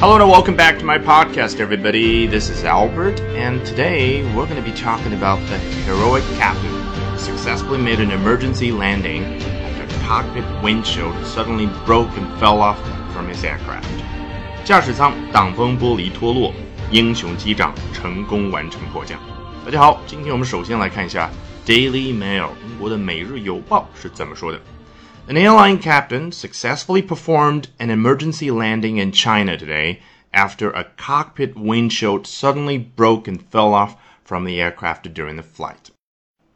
Hello and welcome back to my podcast, everybody. This is Albert, and today we're going to be talking about the heroic captain who successfully made an emergency landing after a cockpit windshield suddenly broke and fell off from his aircraft. 驾驶舱挡风玻璃脱落，英雄机长成功完成迫降。大家好，今天我们首先来看一下《Daily Mail》英国的《每日邮报》是怎么说的。 An airline captain successfully performed an emergency landing in China today after a cockpit windshield suddenly broke and fell off from the aircraft during the flight.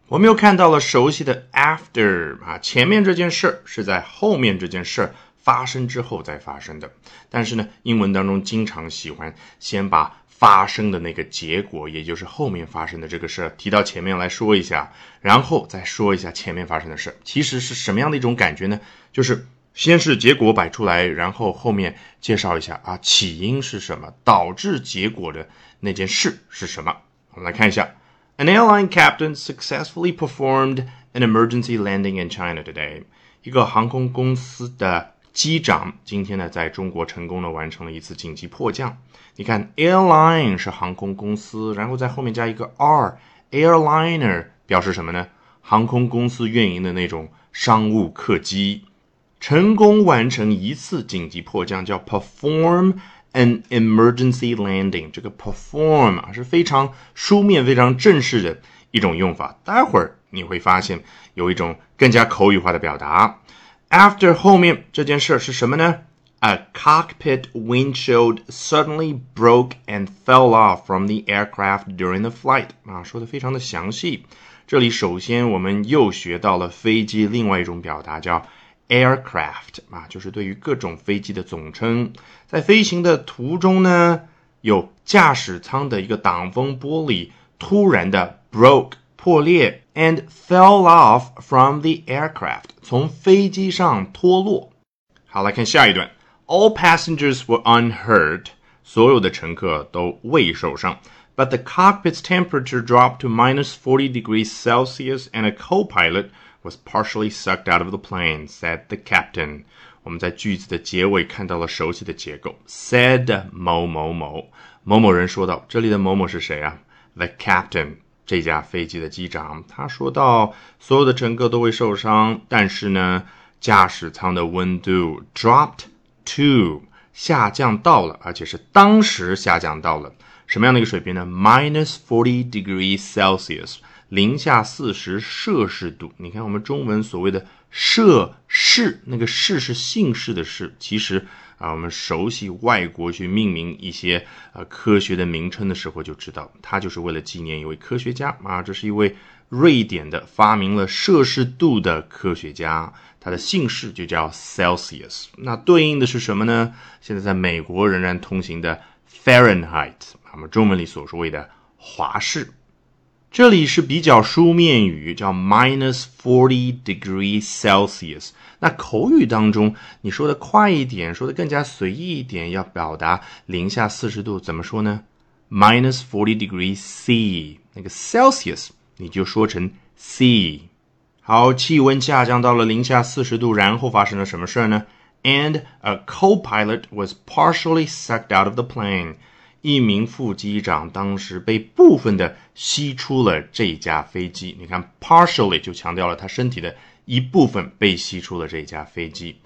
我们又看到了熟悉的 after 啊，前面这件事儿是在后面这件事儿 发生之后再发生的。但是呢，英文当中经常喜欢先把发生的那个结果，也就是后面发生的这个事儿提到前面来说一下，然后再说一下前面发生的事。其实是什么样的一种感觉呢？就是先是结果摆出来，然后后面介绍一下啊，起因是什么，导致结果的那件事是什么。我们来看一下，An airline captain successfully performed an emergency landing in China today。一个航空公司的机长今天呢，在中国成功的完成了一次紧急迫降。你看，airline 是航空公司，然后在后面加一个 r，airliner 表示什么呢？航空公司运营的那种商务客机，成功完成一次紧急迫降，叫 perform an emergency landing。这个 perform 啊是非常书面、非常正式的一种用法。待会儿你会发现有一种更加口语化的表达。After 后面这件事是什么呢？A cockpit windshield suddenly broke and fell off from the aircraft during the flight。啊，说的非常的详细。这里首先我们又学到了飞机另外一种表达，叫 aircraft。啊，就是对于各种飞机的总称。在飞行的途中呢，有驾驶舱的一个挡风玻璃突然的 broke。破裂，and fell off from the aircraft，从飞机上脱落。好，来看下一段。All passengers were unhurt，所有的乘客都未受伤。But the cockpit's temperature dropped to minus 40 degrees Celsius, and a co-pilot was partially sucked out of the plane, said the captain. 我们在句子的结尾看到了熟悉的结构，said 某某某某某人说道。这里的某某是谁啊？The captain。 这架飞机的机长他说到，所有的乘客都会受伤，但是呢，驾驶舱的温度 dropped to 下降到了，而且是当时下降到了什么样的一个水平呢？minus forty degrees Celsius，零下四十摄氏度。你看我们中文所谓的摄氏，那个氏是姓氏的氏，其实。啊，我们熟悉外国去命名一些呃科学的名称的时候，就知道它就是为了纪念一位科学家啊。这是一位瑞典的发明了摄氏度的科学家，他的姓氏就叫 Celsius。那对应的是什么呢？现在在美国仍然通行的 Fahrenheit，我们中文里所说的华氏。这里是比较书面语，叫 minus forty degrees Celsius。那口语当中，你说的快一点，说的更加随意一点，要表达零下四十度，怎么说呢？minus forty degrees C，那个 Celsius 你就说成 C。好，气温下降到了零下四十度，然后发生了什么事儿呢？And a co-pilot was partially sucked out of the plane。 一名副机长当时被部分的吸出了这架飞机。你看，partially 就强调了他身体的一部分被吸出了这架飞机。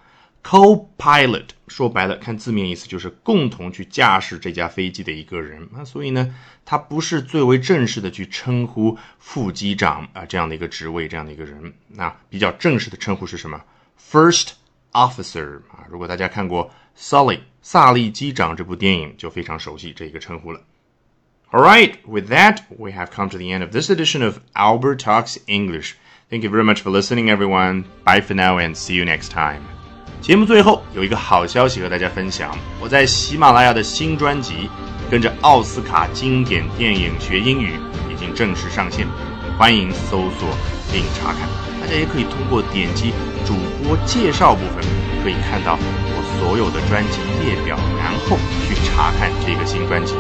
Co-pilot 说白了，看字面意思就是共同去驾驶这架飞机的一个人。那所以呢，他不是最为正式的去称呼副机长啊这样的一个职位，这样的一个人。那比较正式的称呼是什么？First officer 啊。如果大家看过 Sully。萨利机长这部电影就非常熟悉这个称呼了。All right, with that, we have come to the end of this edition of Albert Talks English. Thank you very much for listening, everyone. Bye for now and see you next time. 节目最后有一个好消息和大家分享，我在喜马拉雅的新专辑《跟着奥斯卡经典电影学英语》已经正式上线，欢迎搜索并查看。大家也可以通过点击主播介绍部分，可以看到。所有的专辑列表，然后去查看这个新专辑。